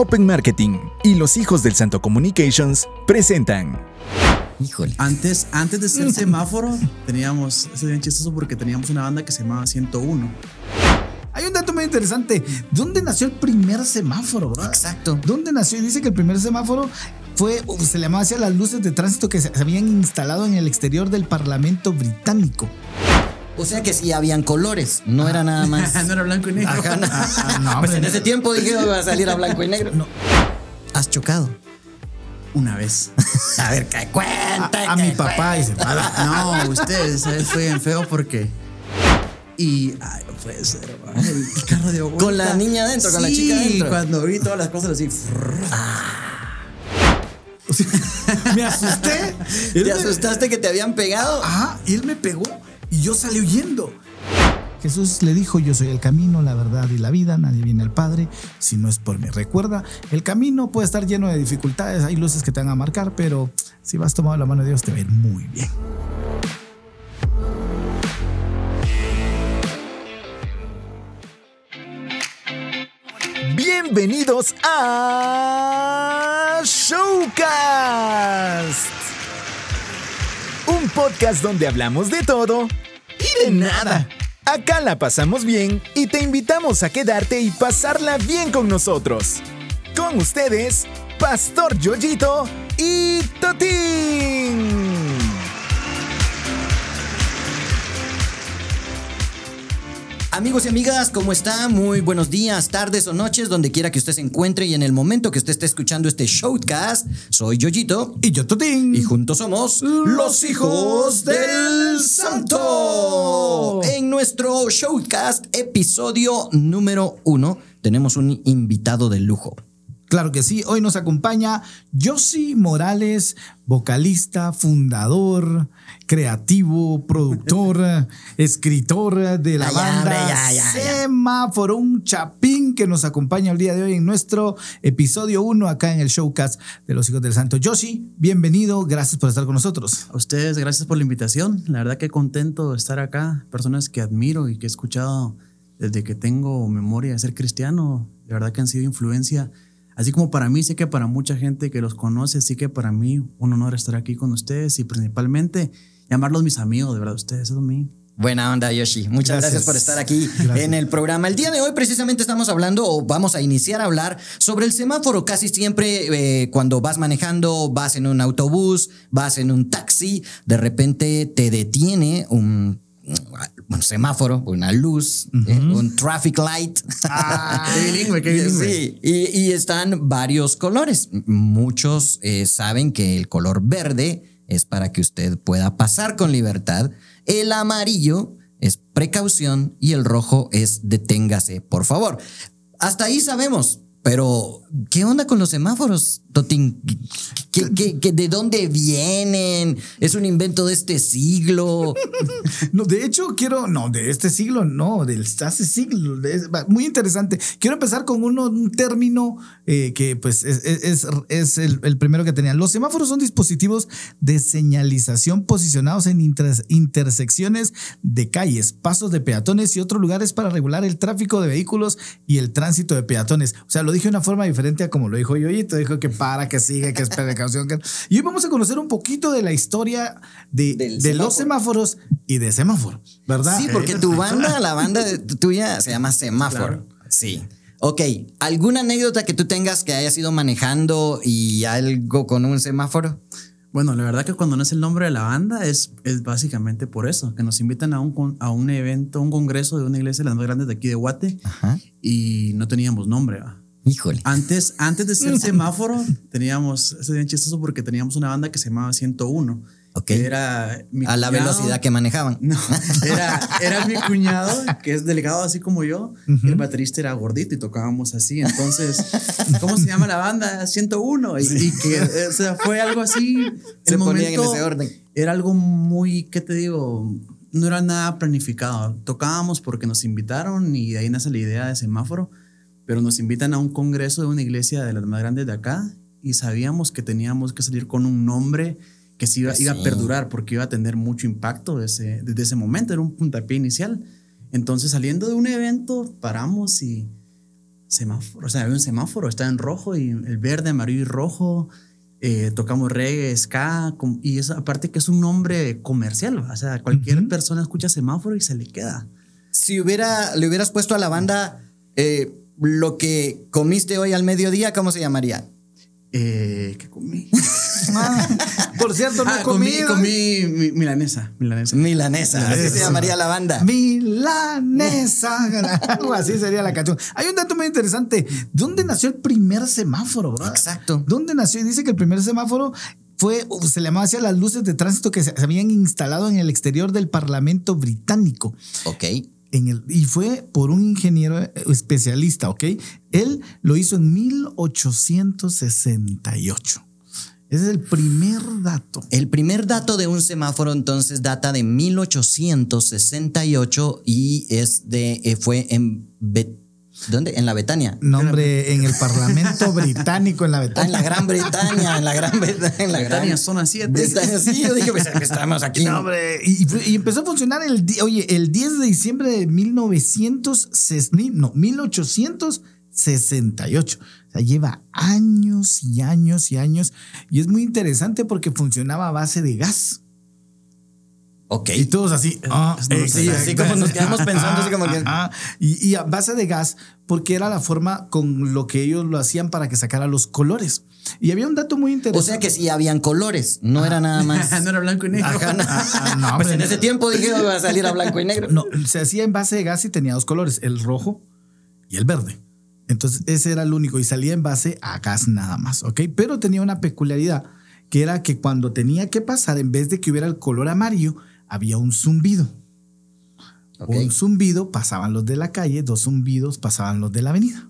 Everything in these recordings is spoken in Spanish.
Open Marketing y los hijos del Santo Communications presentan. Híjole. Antes, antes de ser semáforo, teníamos, es bien chistoso porque teníamos una banda que se llamaba 101. Hay un dato muy interesante. ¿Dónde nació el primer semáforo? bro? Exacto. ¿Dónde nació? Dice que el primer semáforo fue, se le llamaba así a las luces de tránsito que se habían instalado en el exterior del Parlamento británico. O sea que sí habían colores, no era nada más. no era blanco y negro. Ajá, no. Ah, no, pues en ese tiempo dije va a salir a blanco y negro. ¿Has chocado? Una vez. A ver, que cuenta. A, a que mi papá dice. No, ustedes, fue bien feo porque. Y. Ay, no puede ser. El carro vuelta. Con la niña adentro, con la chica adentro. cuando vi todas las cosas así. Me asusté. ¿Te asustaste que te habían pegado? Ajá, y él me pegó y yo salí huyendo. Jesús le dijo, yo soy el camino, la verdad y la vida, nadie viene al Padre si no es por mí. Recuerda, el camino puede estar lleno de dificultades, hay luces que te van a marcar, pero si vas tomado la mano de Dios te va a ir muy bien. Bienvenidos a Showcast. Un podcast donde hablamos de todo y de nada. Acá la pasamos bien y te invitamos a quedarte y pasarla bien con nosotros. Con ustedes, Pastor Yoyito y Totín. Amigos y amigas, ¿cómo están? Muy buenos días, tardes o noches, donde quiera que usted se encuentre y en el momento que usted esté escuchando este showcast. Soy Yoyito Y yo, Totín. y juntos somos los hijos del santo. En nuestro showcast, episodio número uno, tenemos un invitado de lujo. Claro que sí, hoy nos acompaña Yossi Morales, vocalista, fundador, creativo, productor, escritor de la Ay, banda ya, ya, ya. Semáforo, un chapín que nos acompaña el día de hoy en nuestro episodio 1 acá en el showcast de los hijos del santo. Yossi, bienvenido, gracias por estar con nosotros. A ustedes, gracias por la invitación. La verdad que contento de estar acá. Personas que admiro y que he escuchado desde que tengo memoria de ser cristiano. De verdad que han sido influencia. Así como para mí, sé que para mucha gente que los conoce, sí que para mí un honor estar aquí con ustedes y principalmente llamarlos mis amigos, de verdad, ustedes, eso es mío. Buena onda, Yoshi. Muchas gracias, Gracias. por estar aquí Gracias. en el programa. El día de hoy precisamente estamos hablando o vamos a iniciar a hablar sobre el semáforo. Casi siempre eh, cuando vas manejando, vas en un autobús, vas en un taxi, de repente te detiene un, un semáforo, una luz, eh, un traffic light. qué bilingüe, qué bilingüe. Sí, y, y están varios colores. Muchos eh, saben que el color verde es para que usted pueda pasar con libertad. El amarillo es precaución y el rojo es deténgase, por favor. Hasta ahí sabemos. Pero, ¿qué onda con los semáforos, De dónde vienen? ¿Es un invento de este siglo? No, de hecho, quiero, no, de este siglo, no, del hace va, muy interesante. Quiero empezar con uno, un término eh, que, pues, es, es- el, primero que tenían. Los semáforos son dispositivos de señalización posicionados en inter- intersecciones de calles, pasos de peatones y otros lugares para regular el tráfico de vehículos y el tránsito de peatones. O sea, lo dije de una forma diferente a como lo dijo Yoyito. Dijo que para, que sigue, que es precaución. Que... Y hoy vamos a conocer un poquito de la historia de, los semáforo. semáforos y de semáforo, ¿verdad? Sí, porque tu banda, la banda de- tuya se llama Semáforo. Sí. Ok, ¿alguna anécdota que tú tengas que hayas ido manejando y algo con un semáforo? Bueno, la verdad que cuando no es el nombre de la banda es, es básicamente por eso, que nos invitan a un, a un evento, un congreso de una iglesia de las más grandes de aquí de Guate Ajá. y no teníamos nombre. ¿va? Híjole. Antes, antes de ser semáforo, teníamos, es bien chistoso porque teníamos una banda que se llamaba 101. Ok. que Era mi A la cuñado- velocidad que manejaban. No, era, era mi cuñado, que es delegado así como yo. y el baterista era gordito y tocábamos así. Entonces, ¿cómo se llama la banda? 101. Y, y que, o sea, fue algo así. Se el ponían en momento ese orden. Era algo muy, ¿qué te digo? No era nada planificado. Tocábamos porque nos invitaron y de ahí nace la idea de semáforo. Pero nos invitan a un congreso de una iglesia de las más grandes de acá y sabíamos que teníamos que salir con un nombre que se iba, Pues iba a perdurar porque iba a tener mucho impacto desde, desde ese momento, era un puntapié inicial. Entonces saliendo de un evento, paramos y semáforo. O sea, había un semáforo, estaba en rojo y el verde, amarillo y rojo. Eh, tocamos reggae, ska, y es aparte que es un nombre comercial. O sea, cualquier persona escucha semáforo y se le queda. Si hubiera, le hubieras puesto a la banda eh, lo que comiste hoy al mediodía, ¿cómo se llamaría? Eh, ¿Qué comí? Ah, por cierto, no Ah, comí, comí mi- milanesa. Milanesa. Milanesa, así se llamaría la banda. Milanesa. Así sería la canción. Hay un dato muy interesante. ¿Dónde nació el primer semáforo, bro? Exacto. ¿Dónde nació? Dice que el primer semáforo fue, se le llamaba así a las luces de tránsito que se, se habían instalado en el exterior del Parlamento británico. Ok. En el, y fue por un ingeniero especialista, ¿ok? Él lo hizo en 1868. Ese es el primer dato. El primer dato de un semáforo entonces data de 1868 y es de, eh, fue en Bet- ¿dónde? En la Betania. Nombre en el Parlamento británico en la Ah, en Betania. la Gran Bretaña, en la Gran Bretaña. En la Betania, gran zona 7. Bretaña, sí, yo dije, pues estamos aquí. No, hombre, y, y empezó a funcionar el, oye, el 10 de diciembre de 1900, no, 1868. O sea, lleva años y años y años. Y es muy interesante porque funcionaba a base de gas. Ok. Y todos así. ah, no Sí, así como nos quedamos pensando, así como que. Ajá. Y, y a base de gas, porque era la forma con lo que ellos lo hacían para que sacara los colores. Y había un dato muy O interesante. sea que sí habían colores, no era nada más. no era blanco y negro. Ajá, no. Ah, no, pues en no. ese tiempo dije iba a salir a blanco y negro. No, se hacía en base de gas y tenía dos colores, el rojo y el verde. Entonces ese era el único y salía en base a gas nada más, ¿ok? Pero tenía una peculiaridad que era que cuando tenía que pasar, en vez de que hubiera el color amarillo, había un zumbido. Un zumbido pasaban los de la calle, dos zumbidos pasaban los de la avenida.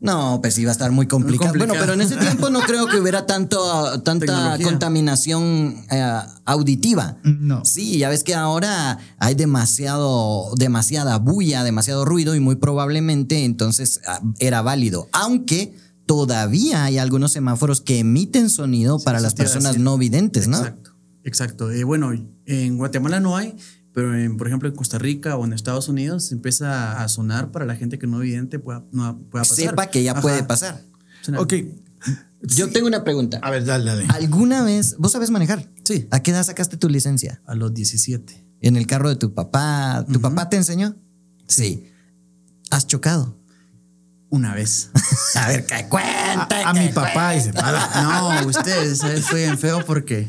No, pues iba a estar muy complicado. Bueno, pero en ese tiempo no creo que hubiera tanto, tanta Tecnología. contaminación eh, auditiva. No. Sí, ya ves que ahora hay demasiado, demasiada bulla, demasiado ruido y muy probablemente entonces ah, era válido. Aunque todavía hay algunos semáforos que emiten sonido para las personas decir. no videntes, ¿no? Exacto, exacto. Eh, bueno, en Guatemala no hay, pero en, por ejemplo en Costa Rica o en Estados Unidos empieza a sonar para la gente que no evidente pueda, no, pueda pasar. Sepa que ya Ajá. puede pasar. Suena- Ok. Yo tengo una pregunta. A ver, dale, dale. ¿Alguna vez vos sabes manejar? Sí. ¿A qué edad sacaste tu licencia? A los 17. En el carro de tu papá. ¿Tu papá te enseñó? Sí. ¿Has chocado? Una vez. A ver, que cuente. A, a que mi papá dice, "Para". No, usted, esa vez fue bien feo porque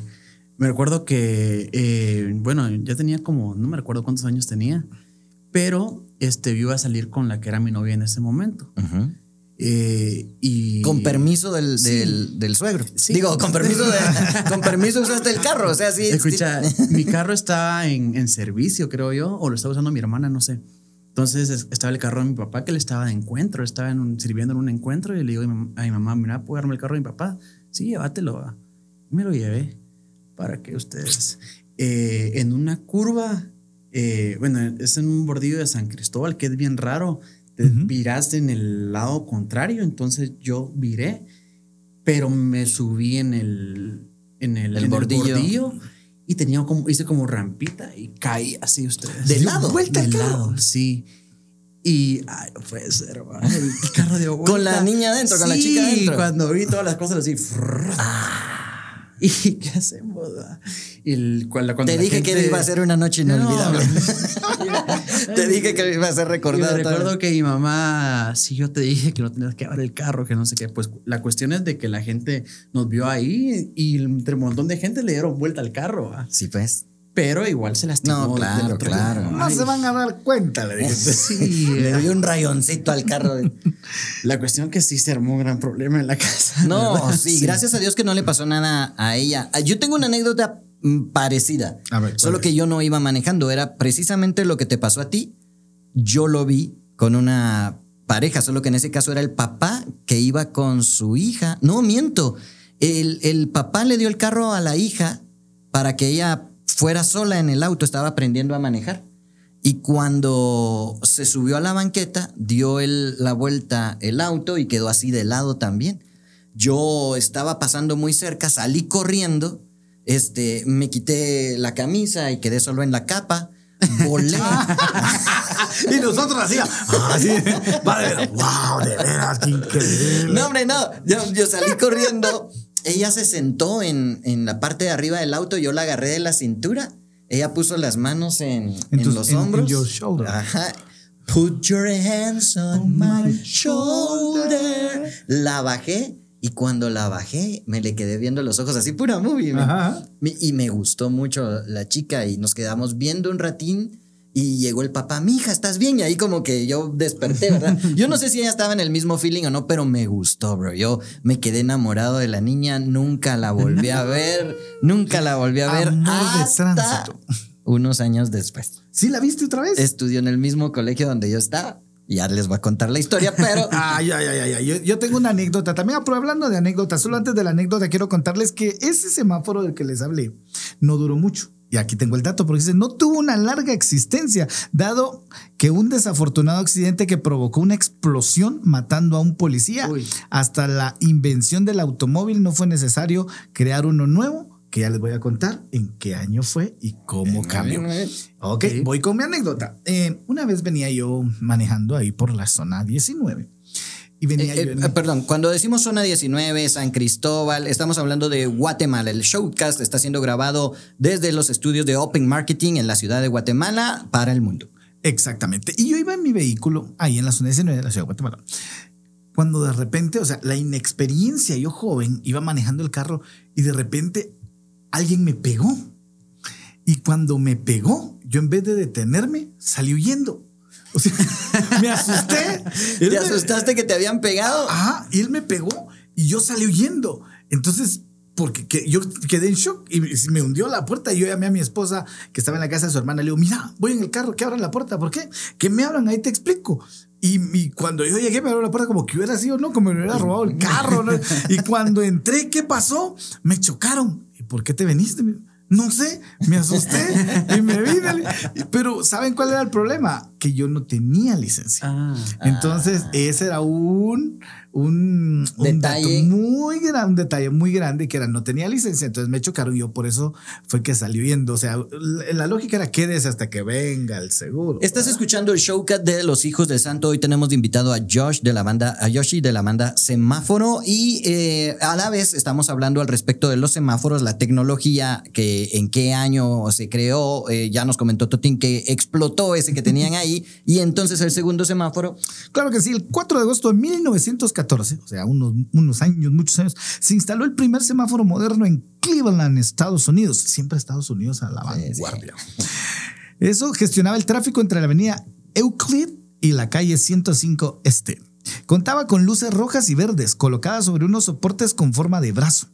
me recuerdo que, eh, bueno, ya tenía como, no me recuerdo cuántos años tenía, pero este, yo iba a salir con la que era mi novia en ese momento. Ujú. Eh, y Con permiso del, Sí. del, del suegro. Sí. Digo, con permiso de, con permiso usaste el carro. O sea, sí. Escucha, sí. mi carro estaba en, en servicio, creo yo, o lo estaba usando mi hermana, no sé. Entonces es- estaba el carro de mi papá que le estaba de encuentro, estaba en un- sirviendo en un encuentro y le digo a mi, mam- a mi mamá, mira, ¿puedo darme el carro de mi papá? Sí, llévatelo. va". Y me lo llevé para que ustedes, eh, en una curva, eh, bueno, es en un bordillo de San Cristóbal que es bien raro, te Ujú. viraste en el lado contrario, entonces yo viré, pero me subí en el, en el, El en bordillo. y tenía como, hice como rampita y caí así ustedes. ¿De lado? Vuelta ¿De de lado? sí. Y ay, no puede ser, el carro dio vuelta. Con la niña adentro, con la chica Sí, adentro. cuando vi todas las cosas así. frrr. ¿Y qué hacemos? el- cuando, cuando Te dije que iba a ser una noche inolvidable. No. te dije que iba a ser recordada. recuerdo que mi mamá, sí, yo te dije que no tenías que llevar el carro, que no sé qué. Pues la cuestión es de que la gente nos vio ahí y entre un montón de gente le dieron vuelta al carro. ¿va? Sí, pues. Pero igual se lastimó. No, claro, otro claro. lado. No Ay, se van a dar cuenta, le dije. Sí, Le dio un rayoncito al carro. de- la cuestión que sí se armó un gran problema en la casa. No, sí, gracias a Dios que no le pasó nada a ella. Ah, Yo tengo una anécdota mm, parecida. A ver, ¿cuál Solo es? que yo no iba manejando. Era precisamente lo que te pasó a ti. Yo lo vi con una pareja, solo que en ese caso era el papá que iba con su hija. No, miento. El, el papá le dio el carro a la hija para que ella fuera sola en el auto, estaba aprendiendo a manejar. Y cuando se subió a la banqueta, dio el- la vuelta el auto y quedó así de lado también. Yo estaba pasando muy cerca, salí corriendo, este, me quité la camisa y quedé solo en la capa. volé. y nosotros hacíamos. Ah, sí. Vale, wow, de veras, increíble. No, hombre, no. Yo, yo salí corriendo. Ella se sentó en, en la parte de arriba del auto. Yo la agarré de la cintura. Ella puso las manos en, en, los en hombros. your shoulder. Ajá. Put your hands on my shoulder. La bajé. Y cuando la bajé, me le quedé viendo los ojos así, pura movie. Ajá. Y me gustó mucho la chica y nos quedamos viendo un ratín y llegó el papá, mi hija, ¿estás bien? Y ahí como que yo desperté, ¿verdad? Yo no sé si ella estaba en el mismo feeling o no, pero me gustó, bro. Yo me quedé enamorado de la niña, nunca la volví a ver, nunca la volví a ver Amor de hasta tránsito. unos años después. ¿Sí la viste otra vez? Estudió en el mismo colegio donde yo estaba. Ya les voy a contar la historia, pero... Ay, ay, ay, ay, ay. Yo, yo tengo una anécdota también, pero hablando de anécdotas, solo antes de la anécdota quiero contarles que ese semáforo del que les hablé no duró mucho. Y aquí tengo el dato, porque dice, no tuvo una larga existencia, dado que un desafortunado accidente que provocó una explosión matando a un policía, Uy. hasta la invención del automóvil no fue necesario crear uno nuevo, que ya les voy a contar en qué año fue y cómo cambió. Ok, voy con mi anécdota. Eh, una vez venía yo manejando ahí por la zona 19 y venía Eh, eh, perdón, cuando decimos zona 19, San Cristóbal, estamos hablando de Guatemala. El showcast está siendo grabado desde los estudios de Open Marketing en la ciudad de Guatemala para el mundo. Exactamente. Y yo iba en mi vehículo ahí en la zona 19 de la ciudad de Guatemala. Cuando de repente, o sea, la inexperiencia, yo joven, iba manejando el carro y de repente alguien me pegó. Y cuando me pegó, yo en vez de detenerme, salí huyendo. O sea, me asusté. ¿Te me- asustaste que te habían pegado? Ajá, y él me pegó y yo salí huyendo. Entonces, porque que- yo quedé en shock y me hundió la puerta y yo llamé a mi esposa que estaba en la casa de su hermana. Le digo, mira, voy en el carro, que abran la puerta. ¿Por qué? Que me abran, ahí te explico. Y, y cuando yo llegué, me abrió la puerta como que hubiera sido, ¿no? Como me hubiera robado el carro. ¿no? Y cuando entré, ¿qué pasó? Me chocaron. ¿Y por qué te veniste? No sé, me asusté y me vine. Pero ¿saben cuál era el problema? Que yo no tenía licencia. Ah. Entonces, ese era un, un, un Detalle. dato muy grande, un detalle muy grande que era no tenía licencia, entonces me chocaron y yo por eso fue que salió yendo. O sea, la, la lógica era quédese hasta que venga el seguro. Estás escuchando el showcast de los hijos del santo. Hoy tenemos de invitado a Josh de la banda, a Yoshi de la banda Semáforo. Y eh, a la vez estamos hablando al respecto de los semáforos, la tecnología, que en qué año se creó. Eh, ya nos comentó Totín que explotó ese que tenían ahí. Y entonces el segundo semáforo. Claro que sí, el 4 de agosto de 1914, o sea, unos, unos años, muchos años, se instaló el primer semáforo moderno en Cleveland, Estados Unidos. Siempre Estados Unidos a la vanguardia. Eso gestionaba el tráfico entre la avenida Euclid y la calle 105 Este. Contaba con luces rojas y verdes colocadas sobre unos soportes con forma de brazo.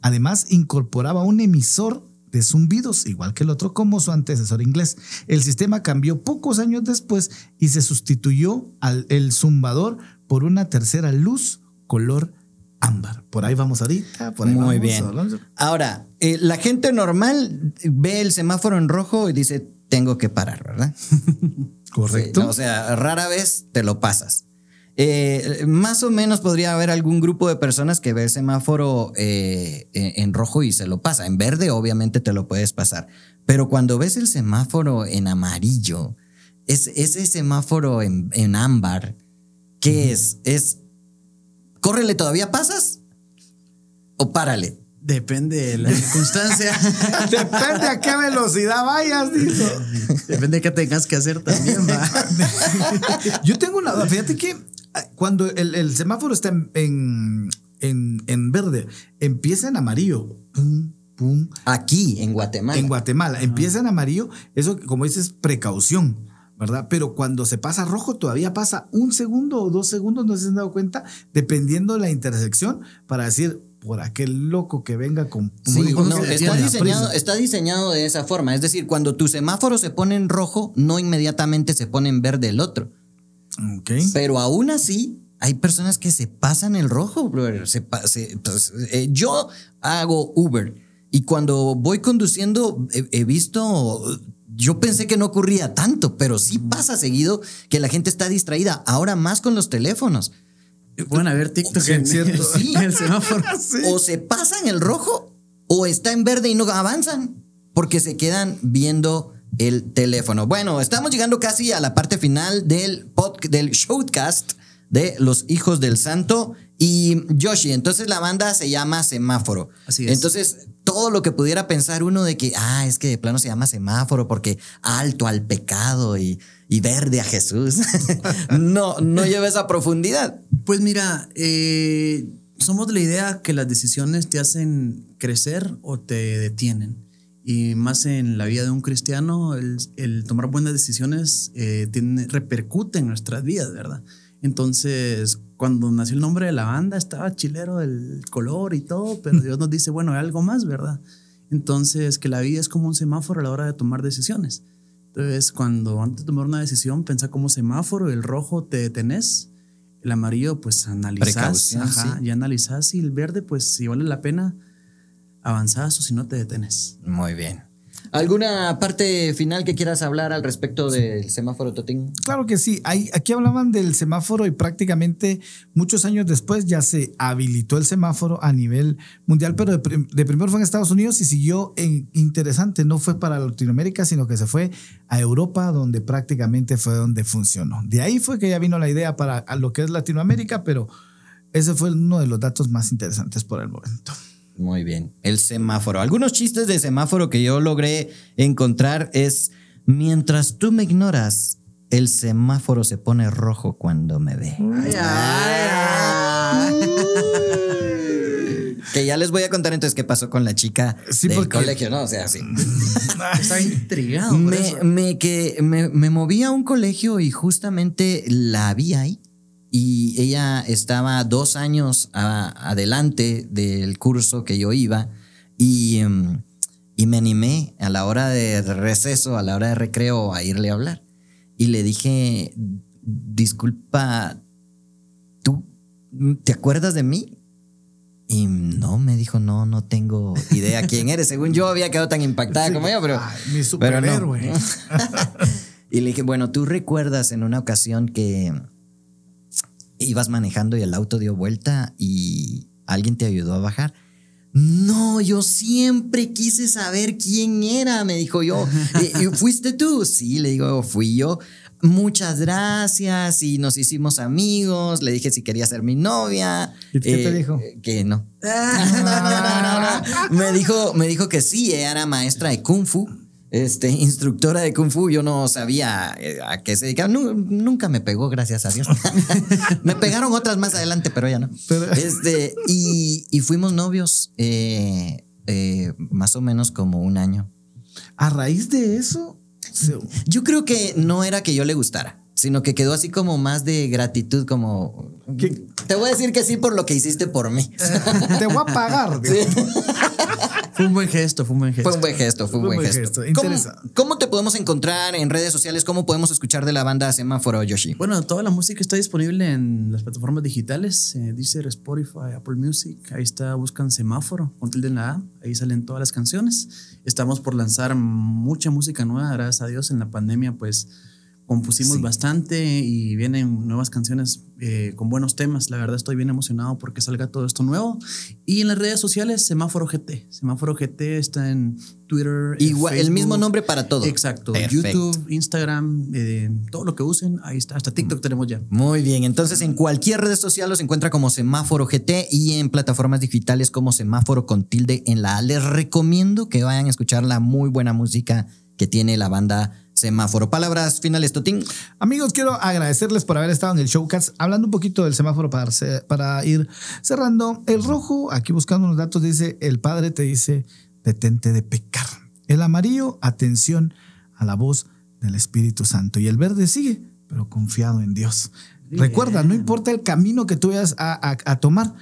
Además, incorporaba un emisor de zumbidos, igual que el otro, como su antecesor inglés. El sistema cambió pocos años después y se sustituyó al el zumbador por una tercera luz color ámbar. Por ahí vamos ahorita. Por ahí Muy vamos, bien. Ahora, eh, la gente normal ve el semáforo en rojo y dice, tengo que parar, ¿verdad? Correcto. Sí, no, o sea, rara vez te lo pasas. Eh, más o menos podría haber algún grupo de personas que ve el semáforo eh, en en rojo y se lo pasa. En verde, obviamente, te lo puedes pasar. Pero cuando ves el semáforo en amarillo, es, ese semáforo en, en ámbar, ¿qué es? Es, córrele, ¿todavía pasas? ¿O párale? Depende de la circunstancia. Depende a qué velocidad vayas, dijo. Depende de qué tengas que hacer también, va. Yo tengo una duda. Fíjate que cuando el, el semáforo está en, en, en- en verde, empieza en amarillo. Pum, pum. Aquí, en Guatemala. En Guatemala, empieza en amarillo. Eso, como dices, precaución, ¿verdad? Pero cuando se pasa rojo, todavía pasa un segundo o dos segundos, no sé si se han dado cuenta, dependiendo de la intersección, para decir, por aquel loco que venga con. Sí, no, está, diseñado, está diseñado de esa forma. Es decir, cuando tu semáforo se pone en rojo, no inmediatamente se pone en verde el otro. Ok. Pero aún así, hay personas que se pasan el rojo, brother. Se pa- se- pues, eh, yo hago Uber y cuando voy conduciendo he, he visto, yo pensé que no ocurría tanto, pero sí pasa seguido que la gente está distraída, ahora más con los teléfonos. Pueden haber TikTok en, cierto. sí. en el semáforo. Sí. O se pasan el rojo o está en verde y no avanzan porque se quedan viendo el teléfono. Bueno, estamos llegando casi a la parte final del, del showcast de Los Hijos del Santo y Yoshi. Entonces la banda se llama Semáforo. Así es. Entonces, todo lo que pudiera pensar uno de que, ah, es que de plano se llama Semáforo porque alto al pecado y, y verde a Jesús. no, no lleva esa profundidad. Pues mira, eh, somos de la idea que las decisiones te hacen crecer o te detienen. Y más en la vida de un cristiano, el, el tomar buenas decisiones eh, tiene, repercute en nuestras vidas, ¿verdad? Entonces, cuando nació el nombre de la banda, estaba chilero el color y todo, pero Dios nos dice, bueno, hay algo más, ¿verdad? Entonces, que la vida es como un semáforo a la hora de tomar decisiones. Entonces, cuando antes de tomar una decisión, pensá como semáforo, el rojo te detenés, el amarillo, pues analizás, ajá, sí. y analizás, y el verde, pues si vale la pena, avanzás o si no te detenes. Muy bien. ¿Alguna parte final que quieras hablar al respecto del semáforo Totín? Claro que sí. Aquí hablaban del semáforo y prácticamente muchos años después ya se habilitó el semáforo a nivel mundial, pero de, prim- de primero fue en Estados Unidos y siguió en interesante. No fue para Latinoamérica, sino que se fue a Europa, donde prácticamente fue donde funcionó. De ahí fue que ya vino la idea para lo que es Latinoamérica, pero ese fue uno de los datos más interesantes por el momento. Muy bien. El semáforo. Algunos chistes de semáforo que yo logré encontrar es, mientras tú me ignoras, el semáforo se pone rojo cuando me ve. Que ya les voy a contar entonces qué pasó con la chica Sí, del porque- colegio, ¿no? O sea, sí. Estaba intrigado. por eso. me, me, que, me, me moví a un colegio y justamente la vi ahí. Y ella estaba dos años a- adelante del curso que yo iba. Y, em, y me animé a la hora de receso, a la hora de recreo, a irle a hablar. Y le dije, disculpa, ¿tú te acuerdas de mí? Y no, me dijo, no, no tengo idea quién eres. Según yo había quedado tan impactada como ella, pero... Ay, mi pero no. superhéroe. y le dije, bueno, ¿tú recuerdas en una ocasión que ibas manejando y el auto dio vuelta y alguien te ayudó a bajar? No, yo siempre quise saber quién era, me dijo yo. ¿Y, y fuiste tú? Sí, le digo, fui yo. Muchas gracias y nos hicimos amigos. Le dije si quería ser mi novia. ¿Y qué te Eh, dijo? Que no. No, no, no, no, no. Me dijo, me dijo que sí, ella era maestra de Kung Fu, este, instructora de Kung Fu. Yo no sabía eh, a qué se dedicaba. Nu- nunca me pegó, gracias a Dios. me pegaron otras más adelante, pero ella no. Este, y, y fuimos novios eh, eh, más o menos como un año. A raíz de eso, Yo creo que no era que yo le gustara, sino que quedó así como más de gratitud, como... ¿Qué? Te voy a decir que sí por lo que hiciste por mí. te voy a pagar. dijo. Fue un buen gesto, fue un buen gesto. Fue un buen gesto, fue un buen gesto. ¿Cómo, te podemos encontrar en redes sociales? ¿Cómo podemos escuchar de la banda Semáforo Yoshi? Bueno, toda la música está disponible en las plataformas digitales, eh, Deezer, Spotify, Apple Music. Ahí está, buscan semáforo con tilde en la A. Ahí salen todas las canciones. Estamos por lanzar mucha música nueva, gracias a Dios. En la pandemia, pues compusimos Sí. bastante y vienen nuevas canciones eh, con buenos temas. La verdad, estoy bien emocionado porque salga todo esto nuevo. Y en las redes sociales, Semáforo GT. Semáforo GT está en Twitter. en Igual, el mismo nombre para todo. Exacto. Perfecto. YouTube, Instagram, eh, todo lo que usen, ahí está. Hasta TikTok tenemos ya. Muy bien, entonces en cualquier red social los encuentra como Semáforo GT y en plataformas digitales como Semáforo con tilde en la A. Les recomiendo que vayan a escuchar la muy buena música que tiene la banda Semáforo. Palabras finales, Totín. Amigos, quiero agradecerles por haber estado en el showcast. Hablando un poquito del semáforo para, para ir cerrando. El rojo, aquí buscando unos datos, dice, el padre te dice, detente de pecar. El amarillo, atención a la voz del Espíritu Santo. Y el verde sigue, pero confiado en Dios. Recuerda, no importa el camino que tú vayas a, a- a tomar,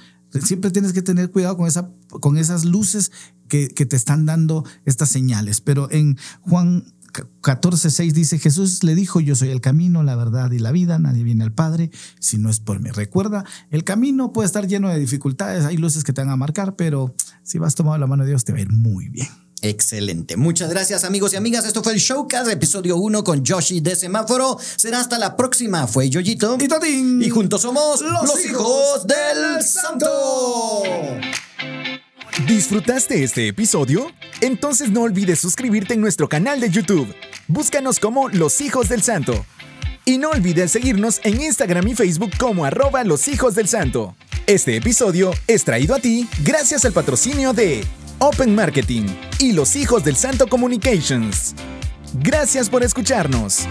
siempre tienes que tener cuidado con, esa, con esas luces que, que te están dando estas señales. Pero en Juan 14:6 dice, Jesús le dijo, yo soy el camino, la verdad y la vida, nadie viene al Padre si no es por mí. Recuerda, el camino puede estar lleno de dificultades, hay luces que te van a marcar, pero si vas tomado la mano de Dios te va a ir muy bien. Excelente. Muchas gracias amigos y amigas. Esto fue el Showcast, episodio 1 con Yoshi de Semáforo. Será hasta la próxima. Fue Yoyito. Y Totín. Y juntos somos Los los, hijos hijos del del Santo. ¿Disfrutaste este episodio? Entonces no olvides suscribirte en nuestro canal de YouTube. Búscanos como Los Hijos del Santo. Y no olvides seguirnos en Instagram y Facebook como arroba Los Hijos del Santo. Este episodio es traído a ti gracias al patrocinio de Open Marketing y Los Hijos del Santo Communications. Gracias por escucharnos.